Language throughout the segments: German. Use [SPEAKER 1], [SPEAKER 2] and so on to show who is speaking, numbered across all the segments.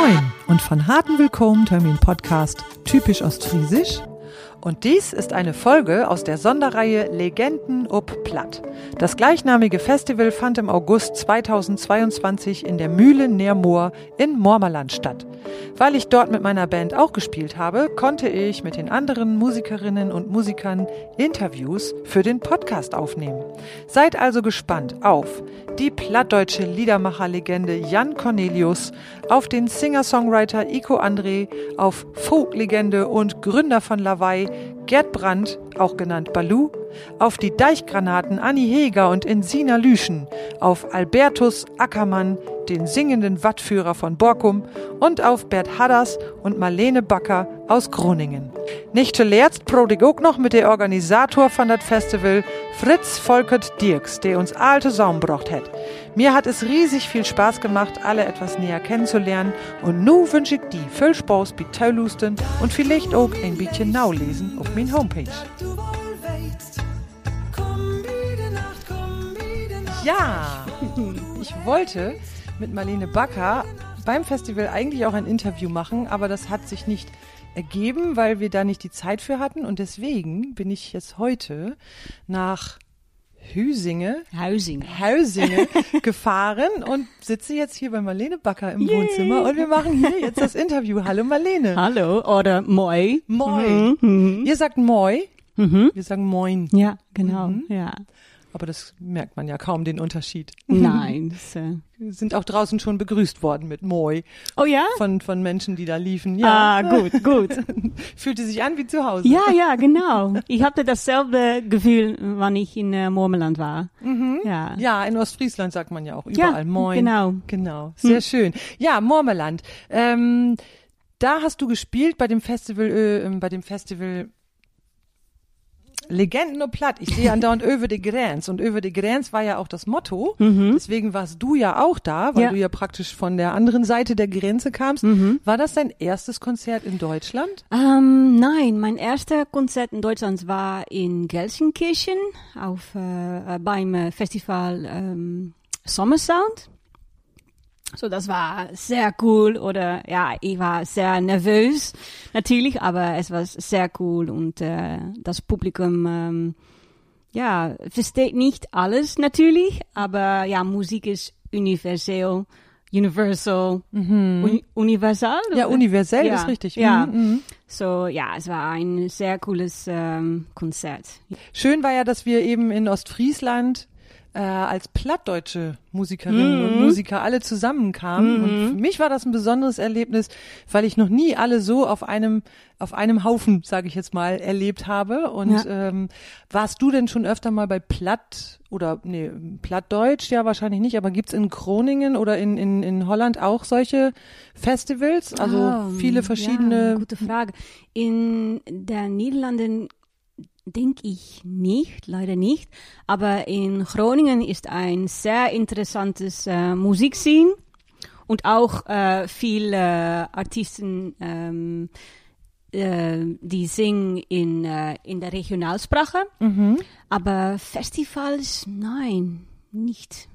[SPEAKER 1] Moin und von harten Willkommen Termin Podcast typisch Ostfriesisch. Und dies ist eine Folge aus der Sonderreihe Legenden ob Platt. Das gleichnamige Festival fand im August 2022 in der Mühle Neermoor in Mormerland statt. Weil ich dort mit meiner Band auch gespielt habe, konnte ich mit den anderen Musikerinnen und Musikern Interviews für den Podcast aufnehmen. Seid also gespannt auf die plattdeutsche Liedermacherlegende Jan Cornelius, auf den Singer-Songwriter Iko André, auf Folklegende und Gründer von Lawaai Gerd Brandt, auch genannt Balu, auf die Deichgranaten Anni Heger und Insina Lüschen, auf Albertus Ackermann, den singenden Wattführer von Borkum und auf Bert Hadders und Marlene Backer aus Groningen. Nicht zuletzt prodig auch noch mit der Organisator von das Festival, Fritz Volkert Dirks, der uns alte Saum brocht hat. Mir hat es riesig viel Spaß gemacht, alle etwas näher kennenzulernen und nu wünsche ich die viel Spaß bei Teulusten und vielleicht auch ein bisschen naulesen auf mein Homepage. Ja, ich wollte mit Marlene Backer beim Festival eigentlich auch ein Interview machen, aber das hat sich nicht ergeben, weil wir da nicht die Zeit für hatten und deswegen bin ich jetzt heute nach Hüsinge,
[SPEAKER 2] Hausinge,
[SPEAKER 1] Hausinge gefahren und sitze jetzt hier bei Marlene Backer im Yay. Wohnzimmer und wir machen hier jetzt das Interview. Hallo Marlene.
[SPEAKER 2] Hallo oder Moi.
[SPEAKER 1] Moi. Mhm. Ihr sagt Moi. Mhm. Wir sagen Moin.
[SPEAKER 2] Ja, genau. Mhm. Ja.
[SPEAKER 1] Aber das merkt man ja kaum den Unterschied.
[SPEAKER 2] Nein. Das, äh
[SPEAKER 1] sind auch draußen schon begrüßt worden mit Moi.
[SPEAKER 2] Oh ja?
[SPEAKER 1] Von, von Menschen, die da liefen. Ja.
[SPEAKER 2] Ah, gut, gut.
[SPEAKER 1] Fühlte sich an wie zu Hause.
[SPEAKER 2] Ja, ja, genau. Ich hatte dasselbe Gefühl, wann ich in äh, Mormeland war.
[SPEAKER 1] Mhm. Ja. ja, in Ostfriesland sagt man ja auch überall
[SPEAKER 2] ja,
[SPEAKER 1] Moin.
[SPEAKER 2] Genau.
[SPEAKER 1] Genau. Sehr hm. schön. Ja, Mormeland. Ähm, da hast du gespielt bei dem Festival, äh, bei dem Festival Legenden nur platt. Ich sehe andauernd Öwe de Grenz und Öwe de Grenz war ja auch das Motto. Mhm. Deswegen warst du ja auch da, weil ja. du ja praktisch von der anderen Seite der Grenze kamst. Mhm. War das dein erstes Konzert in Deutschland?
[SPEAKER 2] Ähm, nein, mein erster Konzert in Deutschland war in Gelsenkirchen auf äh, beim Festival ähm, Summer Sound. So, das war sehr cool oder ja, ich war sehr nervös natürlich, aber es war sehr cool und äh, das Publikum ähm, ja versteht nicht alles natürlich, aber ja, Musik ist universell. Universal, mhm. un universal?
[SPEAKER 1] Ja, universell ja. ist richtig.
[SPEAKER 2] Ja. Mhm, mhm. So, ja, es war ein sehr cooles ähm, Konzert.
[SPEAKER 1] Schön war ja, dass wir eben in Ostfriesland äh, als plattdeutsche Musikerinnen mhm. und Musiker alle zusammenkamen. Mhm. Und für mich war das ein besonderes Erlebnis, weil ich noch nie alle so auf einem auf einem Haufen, sage ich jetzt mal, erlebt habe. Und ja. ähm, warst du denn schon öfter mal bei Platt oder nee, Plattdeutsch? Ja, wahrscheinlich nicht, aber gibt's in Groningen oder in, in, in Holland auch solche Festivals? Also oh, viele verschiedene.
[SPEAKER 2] Ja, gute Frage. In der Niederlanden denke ich nicht, leider nicht. Aber in Groningen ist ein sehr interessantes äh, Musikscene und auch äh, viele äh, Artisten, ähm, äh, die singen in, äh, in der Regionalsprache. Mhm. Aber Festivals, nein, nicht.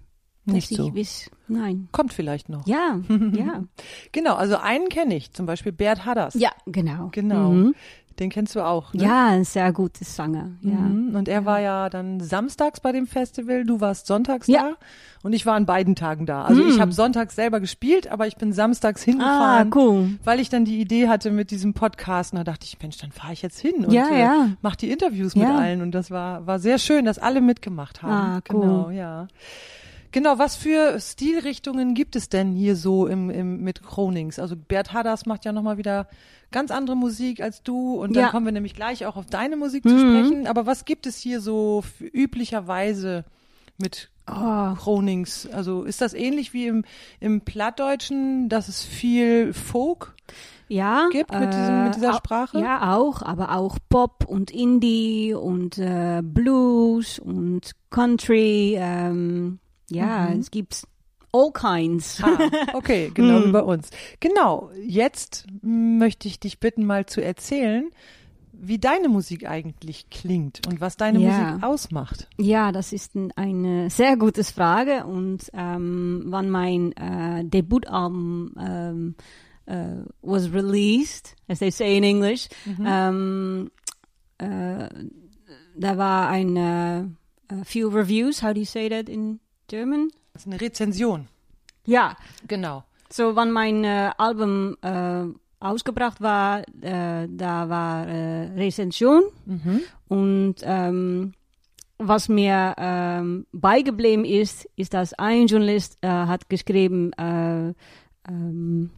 [SPEAKER 1] Nicht so.
[SPEAKER 2] Weiß, nein.
[SPEAKER 1] Kommt vielleicht noch.
[SPEAKER 2] Ja, ja.
[SPEAKER 1] genau, also einen kenne ich, zum Beispiel Bert Hadders.
[SPEAKER 2] Ja, genau.
[SPEAKER 1] Genau. Mhm. Den kennst du auch, ne?
[SPEAKER 2] Ja, ein sehr gutes Sanger, ja.
[SPEAKER 1] Mhm. Und er war ja dann samstags bei dem Festival, du warst sonntags
[SPEAKER 2] ja.
[SPEAKER 1] da und ich war an beiden Tagen da. Also mhm. ich habe sonntags selber gespielt, aber ich bin samstags hingefahren,
[SPEAKER 2] ah, cool.
[SPEAKER 1] weil ich dann die Idee hatte mit diesem Podcast. Und da dachte ich, Mensch, dann fahre ich jetzt hin und
[SPEAKER 2] ja,
[SPEAKER 1] äh,
[SPEAKER 2] ja.
[SPEAKER 1] mach die Interviews mit allen. Und das war, war sehr schön, dass alle mitgemacht haben.
[SPEAKER 2] Ah, cool.
[SPEAKER 1] Genau, ja. Genau, was für Stilrichtungen gibt es denn hier so im, im, mit Chronings? Also Bert Hadders macht ja nochmal wieder ganz andere Musik als du und dann
[SPEAKER 2] ja.
[SPEAKER 1] kommen wir nämlich gleich auch auf deine Musik mhm. zu sprechen. Aber was gibt es hier so üblicherweise mit oh. Also ist das ähnlich wie im, im Plattdeutschen, dass es viel Folk
[SPEAKER 2] ja,
[SPEAKER 1] gibt mit, diesem, mit dieser
[SPEAKER 2] äh,
[SPEAKER 1] Sprache?
[SPEAKER 2] Ja, auch, aber auch Pop und Indie und äh, Blues und Country. Ähm, ja, mhm. es gibt all kinds.
[SPEAKER 1] Ah, okay, genau wie bei uns. Genau, jetzt möchte ich dich bitten, mal zu erzählen, wie deine Musik eigentlich klingt und was deine
[SPEAKER 2] ja.
[SPEAKER 1] Musik ausmacht.
[SPEAKER 2] Ja, das ist eine sehr gute Frage und ähm, wann mein äh, Debütalbum ähm, uh, was released, as they say in English. Um, uh, there war ein a few reviews. How do you say that in German?
[SPEAKER 1] Das ist eine Rezension.
[SPEAKER 2] Ja,
[SPEAKER 1] Genau.
[SPEAKER 2] so wann mein äh, Album äh, ausgebracht war, äh, da war äh, Rezension und ähm, was mir ähm, beigeblieben ist, ist, dass ein Journalist äh, hat geschrieben, äh, ähm,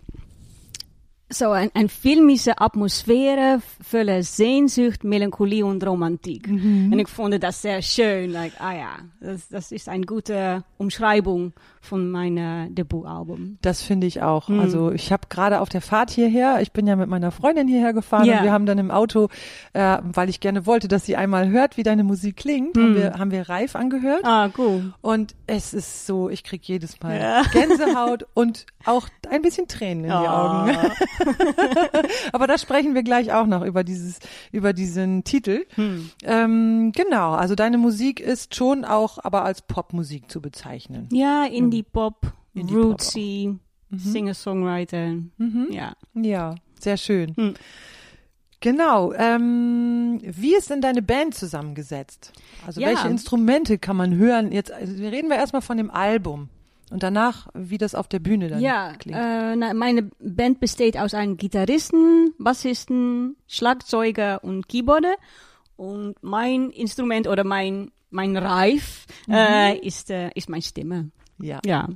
[SPEAKER 2] so ein, ein filmische Atmosphäre voller Sehnsucht, Melancholie und Romantik. Und ich fand das sehr schön. Like, ah ja, das, das ist eine gute Umschreibung von meinem Debütalbum.
[SPEAKER 1] Das finde ich auch.
[SPEAKER 2] Hm.
[SPEAKER 1] Also ich habe gerade auf der Fahrt hierher, ich bin ja mit meiner Freundin hierher gefahren
[SPEAKER 2] Ja.
[SPEAKER 1] und wir haben dann im Auto, äh, weil ich gerne wollte, dass sie einmal hört, wie deine Musik klingt, haben, wir, haben wir Reif angehört.
[SPEAKER 2] Ah, cool.
[SPEAKER 1] Und es ist so, ich krieg jedes Mal
[SPEAKER 2] Ja.
[SPEAKER 1] Gänsehaut und auch ein bisschen Tränen in die
[SPEAKER 2] Ah.
[SPEAKER 1] Augen. Aber da sprechen wir gleich auch noch über dieses, über diesen Titel.
[SPEAKER 2] Hm.
[SPEAKER 1] Ähm, genau, also deine Musik ist schon auch aber als Popmusik zu bezeichnen.
[SPEAKER 2] Ja, Indie-Pop,
[SPEAKER 1] Indie-Pop
[SPEAKER 2] Rootsy, Singer-Songwriter. Ja.
[SPEAKER 1] Ja, sehr schön.
[SPEAKER 2] Hm.
[SPEAKER 1] Genau. Ähm, wie ist denn deine Band zusammengesetzt? Also
[SPEAKER 2] Ja.
[SPEAKER 1] welche Instrumente kann man hören? Jetzt also reden wir erstmal von dem Album und danach, wie das auf der Bühne dann
[SPEAKER 2] Ja,
[SPEAKER 1] klingt.
[SPEAKER 2] äh, na, meine Band besteht aus einem Gitarristen, Bassisten, Schlagzeuger und Keyboarder. Und mein Instrument oder mein, mein Reif äh, ist, äh, ist meine Stimme.
[SPEAKER 1] ja,
[SPEAKER 2] Ja.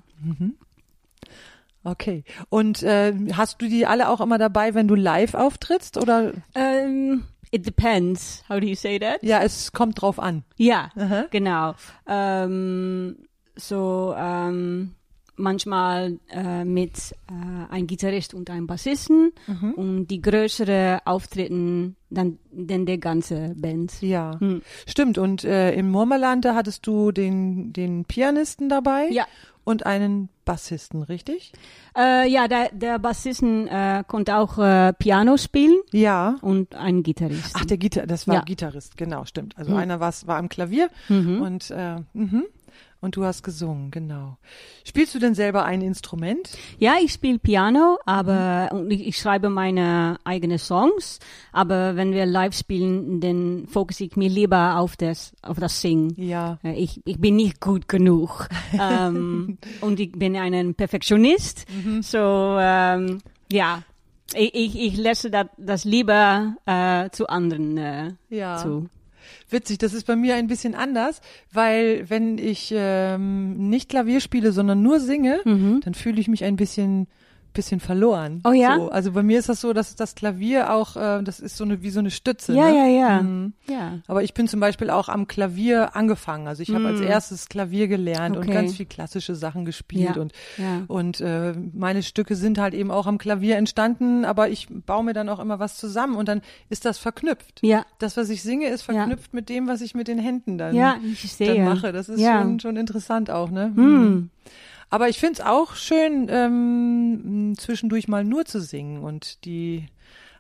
[SPEAKER 1] okay. Und äh, hast du die alle auch immer dabei, wenn du live auftrittst? Oder
[SPEAKER 2] Ähm, it depends. How do you say that?
[SPEAKER 1] ja, es kommt drauf an.
[SPEAKER 2] Ja,
[SPEAKER 1] Aha.
[SPEAKER 2] genau. Ähm, so ähm, manchmal äh, mit äh, ein Gitarrist und einem Bassisten und die größere Auftritten dann, dann der ganze Band.
[SPEAKER 1] Ja,
[SPEAKER 2] Hm.
[SPEAKER 1] stimmt. Und äh, im Murmeland, da hattest du den, den Pianisten dabei
[SPEAKER 2] Ja.
[SPEAKER 1] und einen Bassisten, richtig?
[SPEAKER 2] Äh, ja, der, der Bassisten äh, konnte auch äh, Piano spielen
[SPEAKER 1] Ja.
[SPEAKER 2] und ein Gitarrist.
[SPEAKER 1] Ach, der Gitar das war
[SPEAKER 2] Ja.
[SPEAKER 1] Gitarrist, genau, stimmt. Also
[SPEAKER 2] Mhm.
[SPEAKER 1] einer war am Klavier
[SPEAKER 2] Mhm.
[SPEAKER 1] und äh, mhm. Und du hast gesungen, genau. Spielst du denn selber ein Instrument?
[SPEAKER 2] Ja, ich spiele Piano, aber und ich, ich schreibe meine eigenen Songs. Aber wenn wir live spielen, dann fokussiere ich mich lieber auf das, auf das Singen.
[SPEAKER 1] Ja.
[SPEAKER 2] Äh, Ich, ich bin nicht gut genug. ähm, und ich bin ein Perfektionist. So, ähm, ja, ich, ich, ich lasse das, das lieber äh, zu anderen äh,
[SPEAKER 1] Ja.
[SPEAKER 2] zu.
[SPEAKER 1] Witzig, das ist bei mir ein bisschen anders, weil wenn ich ähm, nicht Klavier spiele, sondern nur singe, dann fühle ich mich ein bisschen bisschen verloren.
[SPEAKER 2] Oh ja?
[SPEAKER 1] So, also bei mir ist das so, dass das Klavier auch, äh, das ist so eine wie so eine Stütze.
[SPEAKER 2] Ja,
[SPEAKER 1] ne?
[SPEAKER 2] ja, ja.
[SPEAKER 1] Mhm.
[SPEAKER 2] Ja.
[SPEAKER 1] Aber ich bin zum Beispiel auch am Klavier angefangen. Also ich habe als erstes Klavier gelernt und
[SPEAKER 2] Okay.
[SPEAKER 1] ganz viel klassische Sachen gespielt
[SPEAKER 2] Ja,
[SPEAKER 1] und
[SPEAKER 2] ja.
[SPEAKER 1] und äh, meine Stücke sind halt eben auch am Klavier entstanden, aber ich baue mir dann auch immer was zusammen und dann ist das verknüpft.
[SPEAKER 2] Ja.
[SPEAKER 1] Das, was ich singe, ist verknüpft mit dem, was ich mit den Händen dann,
[SPEAKER 2] Ja, ich sehe.
[SPEAKER 1] dann mache. Das ist schon, schon interessant auch, ne?
[SPEAKER 2] Hm.
[SPEAKER 1] Aber ich finde es auch schön, ähm, zwischendurch mal nur zu singen und die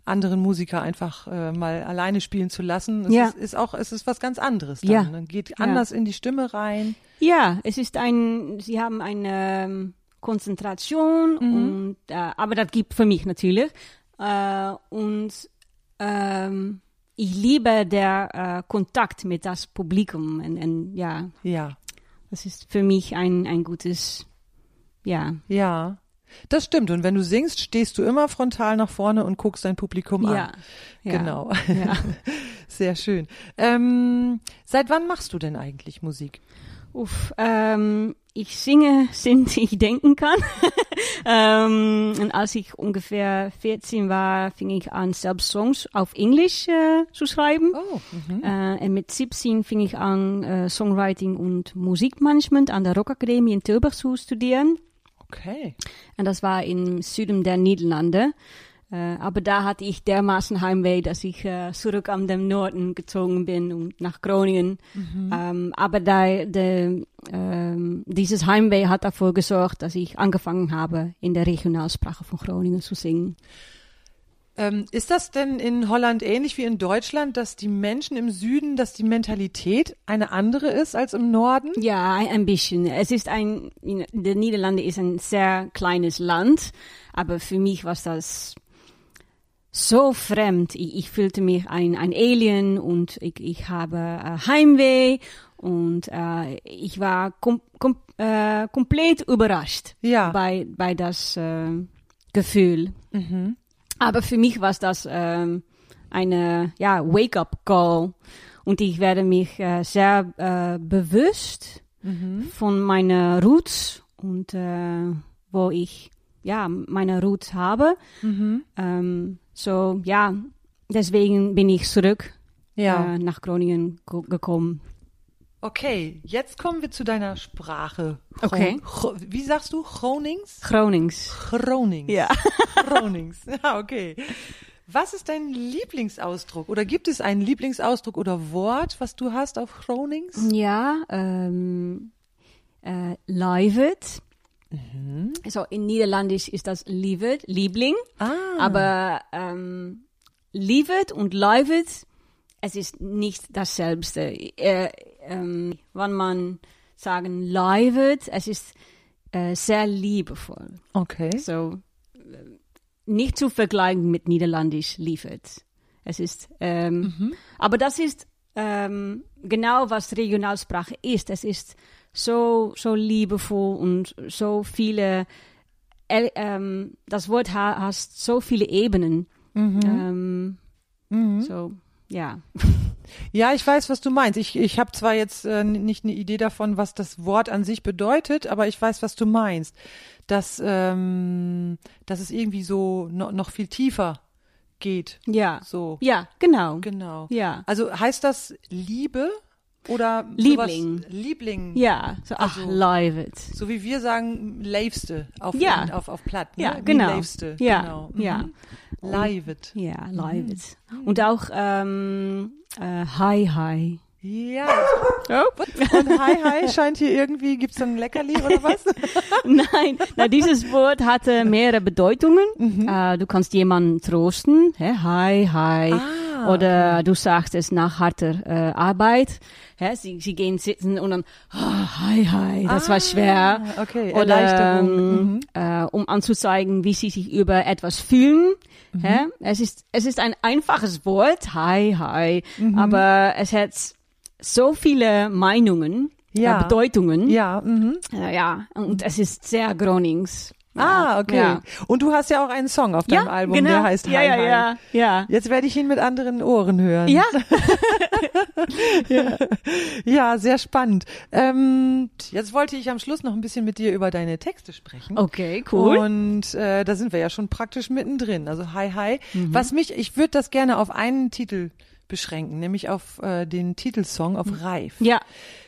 [SPEAKER 1] anderen Musiker einfach äh, mal alleine spielen zu lassen. Es
[SPEAKER 2] Ja.
[SPEAKER 1] ist, ist auch, es ist was ganz anderes dann.
[SPEAKER 2] Ja.
[SPEAKER 1] ne? Geht anders in die Stimme rein.
[SPEAKER 2] Ja, es ist ein, sie haben eine ähm, Konzentration und, äh, aber das gibt für mich natürlich. Äh, und ähm, ich liebe der äh, Kontakt mit das Publikum und, und ja,
[SPEAKER 1] Ja,
[SPEAKER 2] das ist für mich ein, ein gutes, ja,
[SPEAKER 1] ja. Das stimmt. Und wenn du singst, stehst du immer frontal nach vorne und guckst dein Publikum
[SPEAKER 2] ja,
[SPEAKER 1] an.
[SPEAKER 2] ja.
[SPEAKER 1] Genau.
[SPEAKER 2] Ja.
[SPEAKER 1] Sehr schön. Ähm, seit wann machst du denn eigentlich Musik?
[SPEAKER 2] Uff, ähm, ich singe, sind ich denken kann. ähm, und als ich ungefähr 14 war, fing ich an, selbst Songs auf Englisch äh, zu schreiben.
[SPEAKER 1] Oh, mhm.
[SPEAKER 2] Äh, und mit 17 fing ich an, äh, Songwriting und Musikmanagement an der Rockakademie in Tilburg zu studieren.
[SPEAKER 1] Okay.
[SPEAKER 2] Und das war im Süden der Niederlande. Äh, aber da hatte ich dermaßen Heimweh, dass ich äh, zurück an den Norden gezogen bin und nach Groningen. Ähm, aber da, de, ähm, dieses Heimweh hat dafür gesorgt, dass ich angefangen habe, in der Regionalsprache von Groningen zu singen.
[SPEAKER 1] Ähm, ist das denn in Holland ähnlich wie in Deutschland, dass die Menschen im Süden, dass die Mentalität eine andere ist als im Norden?
[SPEAKER 2] Ja, ein, bisschen. Es ist ein, der Niederlande ist ein sehr kleines Land, Aber für mich war das so fremd. Ich, ich fühlte mich ein, ein Alien und ich, ich habe äh, Heimweh und äh, ich war kom kom äh, komplett überrascht
[SPEAKER 1] Ja.
[SPEAKER 2] bei, bei das äh, Gefühl.
[SPEAKER 1] Mhm.
[SPEAKER 2] Aber für mich war das ähm, eine ja, Wake-up-Call und ich werde mich äh, sehr äh, bewusst
[SPEAKER 1] Mhm.
[SPEAKER 2] von meiner Roots und äh, wo ich ja meine Roots habe.
[SPEAKER 1] Mhm.
[SPEAKER 2] Ähm, so ja, deswegen bin ich zurück
[SPEAKER 1] Ja.
[SPEAKER 2] äh, nach Groningen ko- gekommen.
[SPEAKER 1] Okay, jetzt kommen wir zu deiner Sprache.
[SPEAKER 2] Okay.
[SPEAKER 1] Wie sagst du? Gronings?
[SPEAKER 2] Gronings.
[SPEAKER 1] Gronings.
[SPEAKER 2] Ja.
[SPEAKER 1] Gronings. Ja, okay. Was ist dein Lieblingsausdruck? Oder gibt es einen Lieblingsausdruck oder Wort, was du hast auf Gronings?
[SPEAKER 2] Ja, ähm, äh, Livet.
[SPEAKER 1] Mhm.
[SPEAKER 2] So in Niederländisch ist das Livet, Liebling.
[SPEAKER 1] Ah.
[SPEAKER 2] Aber ähm, Livet und Livet, es ist nicht dasselbe. Äh, ähm, wenn man sagen Livet, es ist äh, sehr liebevoll.
[SPEAKER 1] Okay.
[SPEAKER 2] So äh, nicht zu vergleichen mit Niederländisch Livet. Es ist, ähm, aber das ist ähm, genau was Regionalsprache ist. Es ist so so liebevoll und so viele. äh, ähm, das Wort ha hast so viele Ebenen. Ähm, So ja.
[SPEAKER 1] Ja, ich weiß, was du meinst. Ich, ich habe zwar jetzt äh, nicht eine Idee davon, was das Wort an sich bedeutet, aber ich weiß, was du meinst. Dass, ähm, dass es irgendwie so no, noch viel tiefer geht.
[SPEAKER 2] Ja.
[SPEAKER 1] So,
[SPEAKER 2] Ja, genau.
[SPEAKER 1] genau.
[SPEAKER 2] Ja.
[SPEAKER 1] Also heißt das Liebe oder
[SPEAKER 2] Liebling.
[SPEAKER 1] Sowas, Liebling.
[SPEAKER 2] Ja, so, ach,
[SPEAKER 1] Also-
[SPEAKER 2] Livet.
[SPEAKER 1] So wie wir sagen, Leifste auf,
[SPEAKER 2] Ja.
[SPEAKER 1] auf, auf Platt. Ne?
[SPEAKER 2] Ja, genau.
[SPEAKER 1] Leifste.
[SPEAKER 2] Ja,
[SPEAKER 1] Genau.
[SPEAKER 2] ja.
[SPEAKER 1] Leivet.
[SPEAKER 2] Ja, Livet. Und auch ähm, äh, Hi Hi.
[SPEAKER 1] Ja.
[SPEAKER 2] Oh.
[SPEAKER 1] Und Hi Hi scheint hier irgendwie, gibt's dann ein Leckerli oder was?
[SPEAKER 2] Nein, na, dieses Wort hatte mehrere Bedeutungen. Äh, du kannst jemanden trosten, hä? hi, hi.
[SPEAKER 1] Ah,
[SPEAKER 2] Oder du sagst es nach harter äh, Arbeit. Hä? Sie, sie gehen sitzen und dann, ah, hi, hi, das war schwer.
[SPEAKER 1] Ah, okay,
[SPEAKER 2] Oder ähm, äh, um anzuzeigen, wie sie sich über etwas fühlen.
[SPEAKER 1] Mhm.
[SPEAKER 2] Hä? Es, ist, es ist ein einfaches Wort, hi, hi,
[SPEAKER 1] Mhm.
[SPEAKER 2] aber es hat so viele Meinungen,
[SPEAKER 1] Ja.
[SPEAKER 2] äh, Bedeutungen.
[SPEAKER 1] Ja, mhm.
[SPEAKER 2] Ja, ja, und es ist sehr Gronings.
[SPEAKER 1] Ah, okay.
[SPEAKER 2] Ja,
[SPEAKER 1] Und du hast ja auch einen Song auf deinem
[SPEAKER 2] ja
[SPEAKER 1] Album,
[SPEAKER 2] genau.
[SPEAKER 1] der heißt Hi
[SPEAKER 2] ja, ja,
[SPEAKER 1] Hi.
[SPEAKER 2] ja, ja.
[SPEAKER 1] Jetzt werde ich ihn mit anderen Ohren hören.
[SPEAKER 2] Ja,
[SPEAKER 1] Ja, sehr spannend. Ähm, jetzt wollte ich am Schluss noch ein bisschen mit dir über deine Texte sprechen.
[SPEAKER 2] okay, cool.
[SPEAKER 1] Und äh, da sind wir ja schon praktisch mittendrin. Also Hi Hi.
[SPEAKER 2] Mhm.
[SPEAKER 1] Was mich, ich würde das gerne auf einen Titel beschränken, nämlich auf äh, den Titelsong, auf Reif.
[SPEAKER 2] ja,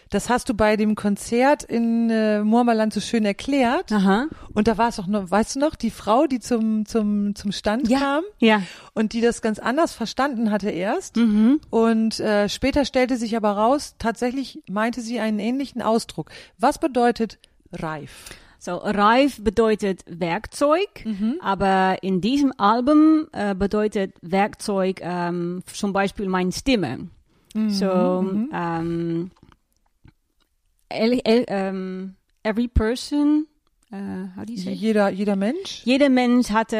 [SPEAKER 1] Das hast du bei dem Konzert in äh, Murmerland so schön erklärt.
[SPEAKER 2] aha.
[SPEAKER 1] Und da war es auch noch, weißt du noch, die Frau, die zum, zum, zum Stand
[SPEAKER 2] Ja,
[SPEAKER 1] kam
[SPEAKER 2] ja.
[SPEAKER 1] und die das ganz anders verstanden hatte erst.
[SPEAKER 2] Mhm.
[SPEAKER 1] Und äh, später stellte sich aber raus, tatsächlich meinte sie einen ähnlichen Ausdruck. Was bedeutet reif?
[SPEAKER 2] So, reif bedeutet Werkzeug,
[SPEAKER 1] Mhm.
[SPEAKER 2] aber in diesem Album äh, bedeutet Werkzeug ähm, zum Beispiel meine Stimme.
[SPEAKER 1] Mhm.
[SPEAKER 2] So, ähm, el, el, ähm, every person, äh, how do you say?
[SPEAKER 1] Jeder, jeder Mensch?
[SPEAKER 2] Jeder Mensch hatte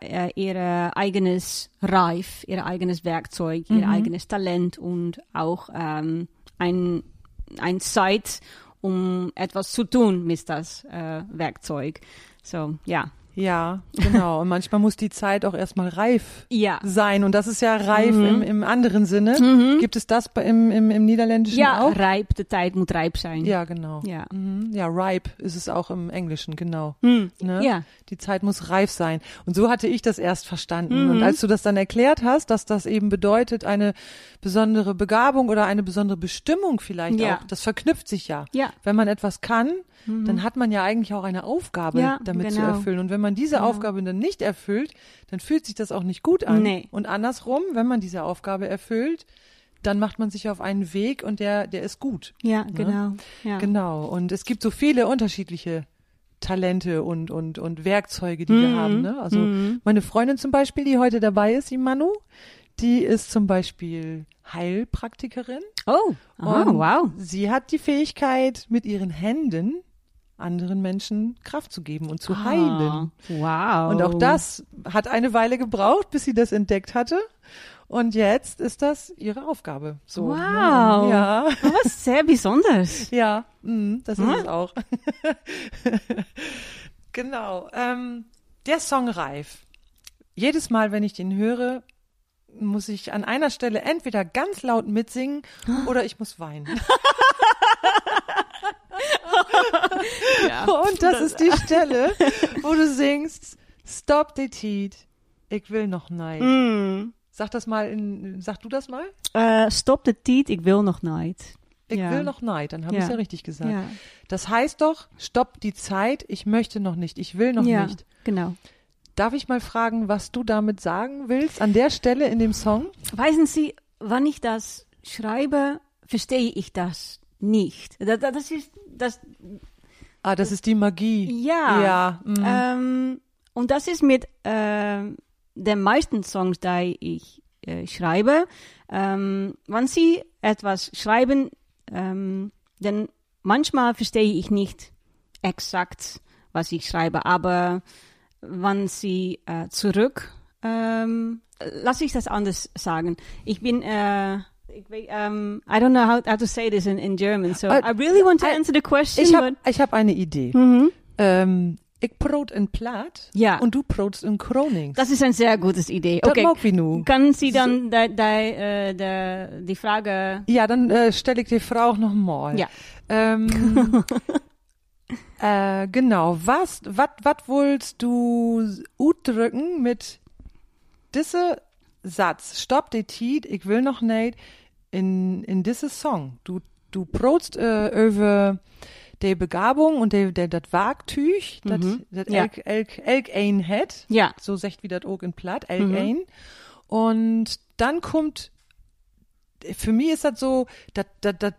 [SPEAKER 2] äh, ihr eigenes Reif, ihr eigenes Werkzeug, ihr eigenes Talent und auch ähm, ein, ein Zeit, um etwas zu tun mit das äh, Werkzeug. So, ja.
[SPEAKER 1] Ja, genau. Und manchmal muss die Zeit auch erstmal reif
[SPEAKER 2] Ja.
[SPEAKER 1] sein. Und das ist ja reif im, im anderen Sinne. Gibt es das im, im, im Niederländischen
[SPEAKER 2] Ja,
[SPEAKER 1] auch?
[SPEAKER 2] rijp, de tijd moet rijp zijn.
[SPEAKER 1] Ja, genau.
[SPEAKER 2] Ja.
[SPEAKER 1] Mhm. Ja, ripe ist es auch im Englischen, genau.
[SPEAKER 2] Hm.
[SPEAKER 1] Ne?
[SPEAKER 2] Ja.
[SPEAKER 1] Die Zeit muss reif sein. Und so hatte ich das erst verstanden.
[SPEAKER 2] Mhm.
[SPEAKER 1] Und als du das dann erklärt hast, dass das eben bedeutet, eine besondere Begabung oder eine besondere Bestimmung vielleicht
[SPEAKER 2] Ja.
[SPEAKER 1] auch, das verknüpft sich ja.
[SPEAKER 2] Ja.
[SPEAKER 1] Wenn man etwas kann, dann hat man ja eigentlich auch eine Aufgabe
[SPEAKER 2] Ja,
[SPEAKER 1] damit zu
[SPEAKER 2] genau.
[SPEAKER 1] erfüllen. Und wenn man diese Aufgabe dann nicht erfüllt, dann fühlt sich das auch nicht gut an.
[SPEAKER 2] Nee.
[SPEAKER 1] Und andersrum, wenn man diese Aufgabe erfüllt, dann macht man sich auf einen Weg und der, der ist gut.
[SPEAKER 2] Ja, genau. Ja.
[SPEAKER 1] Genau. Und es gibt so viele unterschiedliche Talente und, und, und Werkzeuge, die wir
[SPEAKER 2] Mhm.
[SPEAKER 1] haben. Ne? Also
[SPEAKER 2] Mhm.
[SPEAKER 1] meine Freundin zum Beispiel, die heute dabei ist, die Manu, die ist zum Beispiel Heilpraktikerin.
[SPEAKER 2] Oh,
[SPEAKER 1] Und
[SPEAKER 2] wow.
[SPEAKER 1] Sie hat die Fähigkeit, mit ihren Händen anderen Menschen Kraft zu geben und zu
[SPEAKER 2] Ah,
[SPEAKER 1] heilen.
[SPEAKER 2] Wow.
[SPEAKER 1] Und auch das hat eine Weile gebraucht, bis sie das entdeckt hatte. Und jetzt ist das ihre Aufgabe. So,
[SPEAKER 2] Wow.
[SPEAKER 1] ne? Ja,
[SPEAKER 2] Das war sehr besonders.
[SPEAKER 1] ja, mm, das ist
[SPEAKER 2] Hm?
[SPEAKER 1] es auch. genau. Ähm, der Song Reif. Jedes Mal, wenn ich den höre, muss ich an einer Stelle entweder ganz laut mitsingen oder ich muss weinen.
[SPEAKER 2] Ja.
[SPEAKER 1] Und das ist die Stelle, wo du singst, Stop the Teat, ich will noch nein.
[SPEAKER 2] Mm.
[SPEAKER 1] Sag das mal, in, sag du das mal?
[SPEAKER 2] Eh, stop de tijd, ik wil nog nooit.
[SPEAKER 1] Ich
[SPEAKER 2] Ja.
[SPEAKER 1] will noch nein, dann habe
[SPEAKER 2] Ja.
[SPEAKER 1] ich es ja richtig gesagt.
[SPEAKER 2] Ja,
[SPEAKER 1] Das heißt doch, stopp die Zeit, ich möchte noch nicht, ich will noch
[SPEAKER 2] ja
[SPEAKER 1] nicht.
[SPEAKER 2] genau.
[SPEAKER 1] Darf ich mal fragen, was du damit sagen willst an der Stelle in dem Song?
[SPEAKER 2] Wissen Sie, wann ich das schreibe, verstehe ich das nicht. Das, das ist, das,
[SPEAKER 1] Ah, das ist die Magie.
[SPEAKER 2] ja.
[SPEAKER 1] Ja. mm.
[SPEAKER 2] Ähm, und das ist mit ähm, den meisten Songs, die ich äh, schreibe. Ähm, wenn Sie etwas schreiben, ähm, dann manchmal verstehe ich nicht exakt, was ich schreibe, aber wenn Sie äh, zurück, ähm, lass ich das anders sagen. Ich bin, äh, um, I don't know how, how to say this in, in German, so I really want to answer the question,
[SPEAKER 1] ich habe hab eine Idee.
[SPEAKER 2] Mhm.
[SPEAKER 1] Ähm, ich brot in Platt
[SPEAKER 2] Ja.
[SPEAKER 1] und du brotst in Kronings.
[SPEAKER 2] Das ist eine sehr gute Idee.
[SPEAKER 1] Das
[SPEAKER 2] Okay,
[SPEAKER 1] mag wie nu.
[SPEAKER 2] kann Sie dann die, die, äh, die, die Frage...
[SPEAKER 1] Ja, dann äh, stelle ich die Frage auch noch mal.
[SPEAKER 2] Ja.
[SPEAKER 1] Ähm, äh, genau. Was, wat, wat wolltest du ausdrücken mit diese Satz? Stopp die Tiet, ich will noch nicht in, in diese Song. Du, du brotst äh, über die Begabung und die, die, das Wagtüch, das,
[SPEAKER 2] Mhm.
[SPEAKER 1] das
[SPEAKER 2] Ja.
[SPEAKER 1] elk, elk, elk ein hat.
[SPEAKER 2] Ja,
[SPEAKER 1] So sagt wie das auch in Platt, elk
[SPEAKER 2] Mhm.
[SPEAKER 1] ein. Und dann kommt, für mich ist das so, das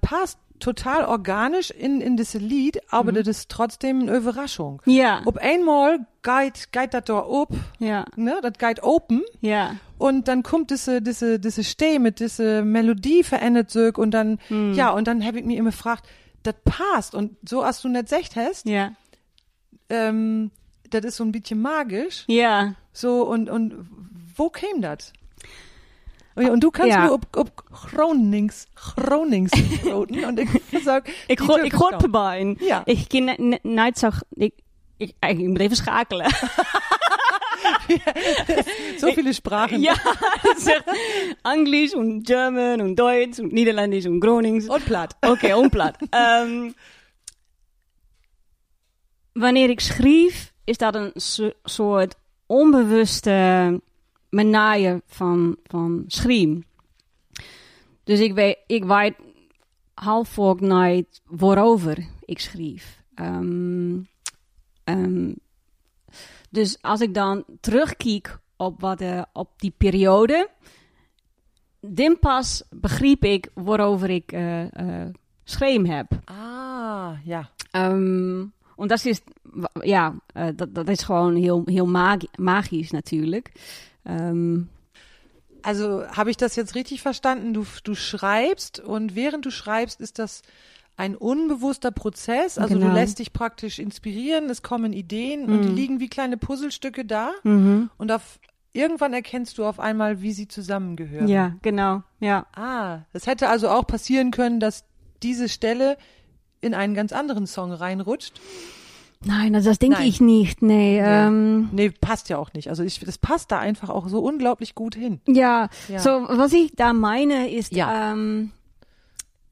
[SPEAKER 1] passt total organisch in, in das Lied, aber das ist trotzdem eine Überraschung.
[SPEAKER 2] ja,
[SPEAKER 1] Ob einmal geht, geht das da ob,
[SPEAKER 2] ja,
[SPEAKER 1] ne, das geht open
[SPEAKER 2] ja,
[SPEAKER 1] und dann kommt diese, diese, diese mit diese Melodie verändert sich und dann,
[SPEAKER 2] Hm.
[SPEAKER 1] ja, und dann habe ich mir immer gefragt, das passt und so als du nicht secht hast,
[SPEAKER 2] ja,
[SPEAKER 1] ähm, das ist so ein bisschen magisch.
[SPEAKER 2] ja.
[SPEAKER 1] So, und, und wo käme das? Ja, Und du kannst
[SPEAKER 2] Ja.
[SPEAKER 1] nur ob, ob Gronings, Gronings broten. Und ich sag,
[SPEAKER 2] Ik,
[SPEAKER 1] Türkisch
[SPEAKER 2] ik hoor erbij.
[SPEAKER 1] Ja.
[SPEAKER 2] Ik kan nooit zo... Ik, ik, ik moet even schakelen.
[SPEAKER 1] So viele Sprachen.
[SPEAKER 2] ja, zeg, Engels en German en Duits en Nederlands en Gronings.
[SPEAKER 1] Und platt.
[SPEAKER 2] Oké, onplat. Ehm, wanneer ik schreef, is dat een so- soort onbewuste manier van, van schreeuwen. Dus ik weet, ik weet half ook nooit waarover ik schreef. Ehm, ehm, dus als ik dan terugkijk op, wat, eh, op die periode, dan pas begreep ik waarover ik schreef heb.
[SPEAKER 1] Ah, ja.
[SPEAKER 2] Um, dat is, ja, dat, dat is gewoon heel, heel magi magisch natuurlijk. Ehm,
[SPEAKER 1] Also habe ich das jetzt richtig verstanden? Du, du schreibst und während du schreibst, ist das ein unbewusster Prozess. Also du
[SPEAKER 2] Genau.
[SPEAKER 1] lässt dich praktisch inspirieren, es kommen Ideen und die
[SPEAKER 2] Mhm.
[SPEAKER 1] liegen wie kleine Puzzlestücke da.
[SPEAKER 2] mhm.
[SPEAKER 1] Und auf, irgendwann erkennst du auf einmal, wie sie zusammengehören.
[SPEAKER 2] Ja, genau. Ja,
[SPEAKER 1] Ah, es hätte also auch passieren können, dass diese Stelle in einen ganz anderen Song reinrutscht.
[SPEAKER 2] Nein, das, das denke
[SPEAKER 1] Nein.
[SPEAKER 2] ich nicht. Nee,
[SPEAKER 1] Ja.
[SPEAKER 2] ähm,
[SPEAKER 1] Nee, passt ja auch nicht. Also ich, das passt da einfach auch so unglaublich gut hin.
[SPEAKER 2] ja.
[SPEAKER 1] Ja.
[SPEAKER 2] so was ich da meine ist,
[SPEAKER 1] Ja.
[SPEAKER 2] ähm,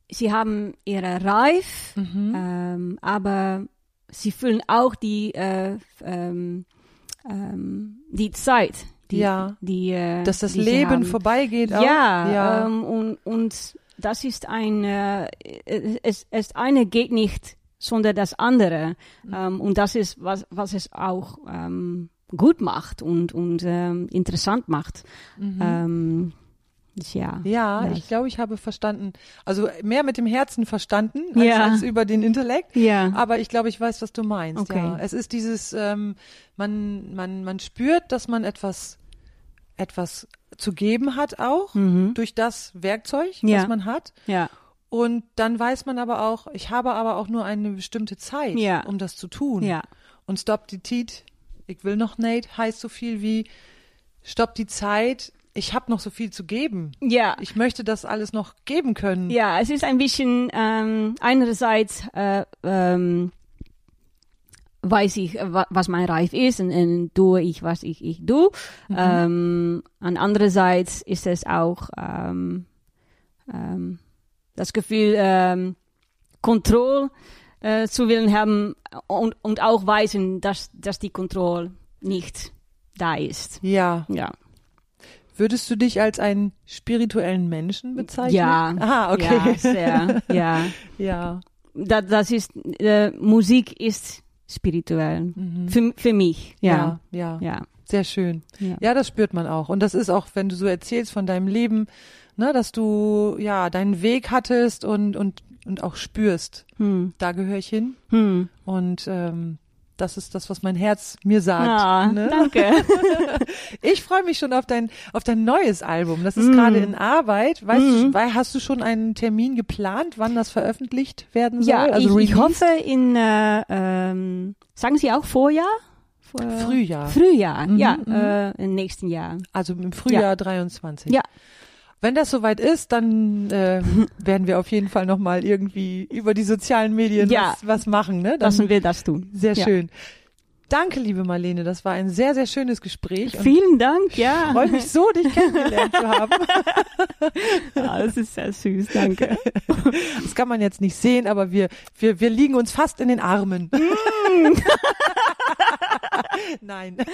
[SPEAKER 2] sie haben ihre Reif,
[SPEAKER 1] Mhm.
[SPEAKER 2] ähm, aber sie fühlen auch die, äh, ähm, ähm, die Zeit. Die,
[SPEAKER 1] Ja.
[SPEAKER 2] die, äh,
[SPEAKER 1] Dass das
[SPEAKER 2] die
[SPEAKER 1] Leben vorbeigeht auch.
[SPEAKER 2] Ja,
[SPEAKER 1] ja.
[SPEAKER 2] Ähm, und, und das ist ein, äh, es, es eine geht nicht, sondern das andere.
[SPEAKER 1] Mhm.
[SPEAKER 2] Ähm, und das ist, was, was es auch ähm, gut macht und, und ähm, interessant macht. Ähm, dus ja.
[SPEAKER 1] Mhm. Ja,
[SPEAKER 2] Ja.
[SPEAKER 1] ich glaube, ich habe verstanden. Also mehr mit dem Herzen verstanden als,
[SPEAKER 2] Ja.
[SPEAKER 1] als über den Intellekt.
[SPEAKER 2] Ja.
[SPEAKER 1] Aber ich glaube, ich weiß, was du meinst.
[SPEAKER 2] Okay.
[SPEAKER 1] Ja. Es ist dieses, ähm, man, man, man spürt, dass man etwas, etwas zu geben hat auch
[SPEAKER 2] Mhm.
[SPEAKER 1] durch das Werkzeug,
[SPEAKER 2] Ja.
[SPEAKER 1] das man hat.
[SPEAKER 2] Ja.
[SPEAKER 1] Und dann weiß man aber auch, ich habe aber auch nur eine bestimmte Zeit,
[SPEAKER 2] Ja.
[SPEAKER 1] um das zu tun.
[SPEAKER 2] Ja.
[SPEAKER 1] Und Stop die Tiet, ich will noch nicht, heißt so viel wie Stopp die Zeit, ich habe noch so viel zu geben.
[SPEAKER 2] Ja.
[SPEAKER 1] Ich möchte das alles noch geben können.
[SPEAKER 2] Ja, es ist ein bisschen, ähm, einerseits äh, ähm, weiß ich, wa- was mein Reif ist und, und tue ich, was ich, ich tue. Ähm, an andererseits ist es auch ähm, ähm, das Gefühl, ähm, Kontrolle äh, zu willen haben und, und auch weisen, dass, dass die Kontrolle nicht da ist.
[SPEAKER 1] Ja.
[SPEAKER 2] Ja.
[SPEAKER 1] Würdest du dich als einen spirituellen Menschen bezeichnen?
[SPEAKER 2] Ja.
[SPEAKER 1] Ah, okay.
[SPEAKER 2] Ja, sehr, ja.
[SPEAKER 1] ja.
[SPEAKER 2] das, das ist, äh, Musik ist spirituell. Für, für mich, ja.
[SPEAKER 1] Mhm. ja, ja.
[SPEAKER 2] Ja.
[SPEAKER 1] Sehr schön.
[SPEAKER 2] Ja.
[SPEAKER 1] Ja, das spürt man auch. Und das ist auch, wenn du so erzählst von deinem Leben, ne, dass du ja deinen Weg hattest und, und, und auch spürst,
[SPEAKER 2] Hm.
[SPEAKER 1] da gehöre ich hin.
[SPEAKER 2] Hm.
[SPEAKER 1] Und ähm, das ist das, was mein Herz mir sagt.
[SPEAKER 2] Ah,
[SPEAKER 1] ne?
[SPEAKER 2] danke.
[SPEAKER 1] Ich freue mich schon auf dein, auf dein neues Album. Das ist
[SPEAKER 2] Mm.
[SPEAKER 1] gerade in Arbeit. Weißt du,
[SPEAKER 2] Mm.
[SPEAKER 1] weil, hast du schon einen Termin geplant, wann das veröffentlicht werden soll?
[SPEAKER 2] ja,
[SPEAKER 1] also
[SPEAKER 2] ich, ich hoffe in, äh, ähm, sagen Sie auch Vorjahr? Vor,
[SPEAKER 1] Frühjahr.
[SPEAKER 2] Frühjahr,
[SPEAKER 1] Mhm,
[SPEAKER 2] ja,
[SPEAKER 1] mhm.
[SPEAKER 2] äh, im nächsten Jahr.
[SPEAKER 1] Also im Frühjahr 23.
[SPEAKER 2] Ja.
[SPEAKER 1] Wenn das soweit ist, dann äh, werden wir auf jeden Fall nochmal irgendwie über die sozialen Medien
[SPEAKER 2] Ja.
[SPEAKER 1] was, was machen. Ne? Dann,
[SPEAKER 2] Lassen wir das tun.
[SPEAKER 1] sehr
[SPEAKER 2] ja.
[SPEAKER 1] schön. Danke, liebe Marlene. Das war ein sehr, sehr schönes Gespräch.
[SPEAKER 2] Vielen Dank,
[SPEAKER 1] ich
[SPEAKER 2] ja.
[SPEAKER 1] freue mich so, dich kennengelernt zu haben.
[SPEAKER 2] Ah, das ist sehr süß, danke.
[SPEAKER 1] Das kann man jetzt nicht sehen, aber wir, wir, wir liegen uns fast in den Armen. Nein.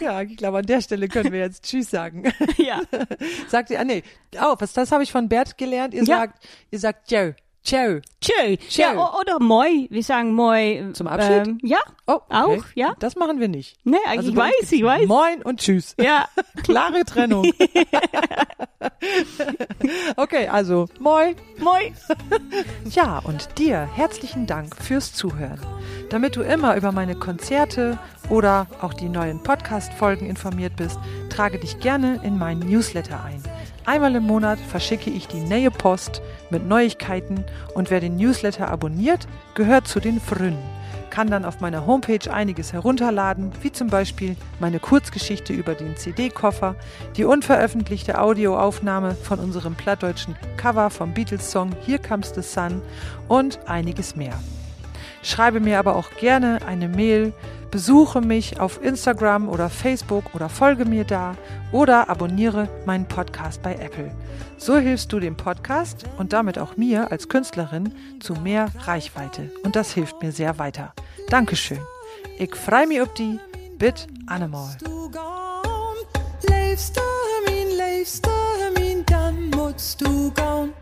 [SPEAKER 1] ja, ich glaube, an der Stelle können wir jetzt Tschüss sagen.
[SPEAKER 2] ja.
[SPEAKER 1] Sagt ihr, ah nee, oh, was, das habe ich von Bert gelernt. Ihr
[SPEAKER 2] Ja.
[SPEAKER 1] sagt, ihr sagt Ciao. Ciao.
[SPEAKER 2] Tschö. Ja, oder moi. Wir sagen moi.
[SPEAKER 1] Zum Abschied?
[SPEAKER 2] Ähm, ja,
[SPEAKER 1] Oh, okay.
[SPEAKER 2] Auch, ja.
[SPEAKER 1] Das machen wir nicht.
[SPEAKER 2] ne,
[SPEAKER 1] Also
[SPEAKER 2] ich weiß, ich weiß.
[SPEAKER 1] Moin und Tschüss.
[SPEAKER 2] Ja,
[SPEAKER 1] Klare Trennung. okay, also Moin.
[SPEAKER 2] moi.
[SPEAKER 1] Ja, und dir herzlichen Dank fürs Zuhören. Damit du immer über meine Konzerte oder auch die neuen Podcast-Folgen informiert bist, trage dich gerne in meinen Newsletter ein. Einmal im Monat verschicke ich die neue Post mit Neuigkeiten und wer den Newsletter abonniert, gehört zu den Frünen. Kann dann auf meiner Homepage einiges herunterladen, wie zum Beispiel meine Kurzgeschichte über den CD-Koffer, die unveröffentlichte Audioaufnahme von unserem plattdeutschen Cover vom Beatles-Song Here Comes the Sun und einiges mehr. Schreibe mir aber auch gerne eine Mail, besuche mich auf Instagram oder Facebook oder folge mir da oder abonniere meinen Podcast bei Apple. So hilfst du dem Podcast und damit auch mir als Künstlerin zu mehr Reichweite und das hilft mir sehr weiter. Dankeschön. Ich freu mich auf die Bit Animal.
[SPEAKER 3] du gaan.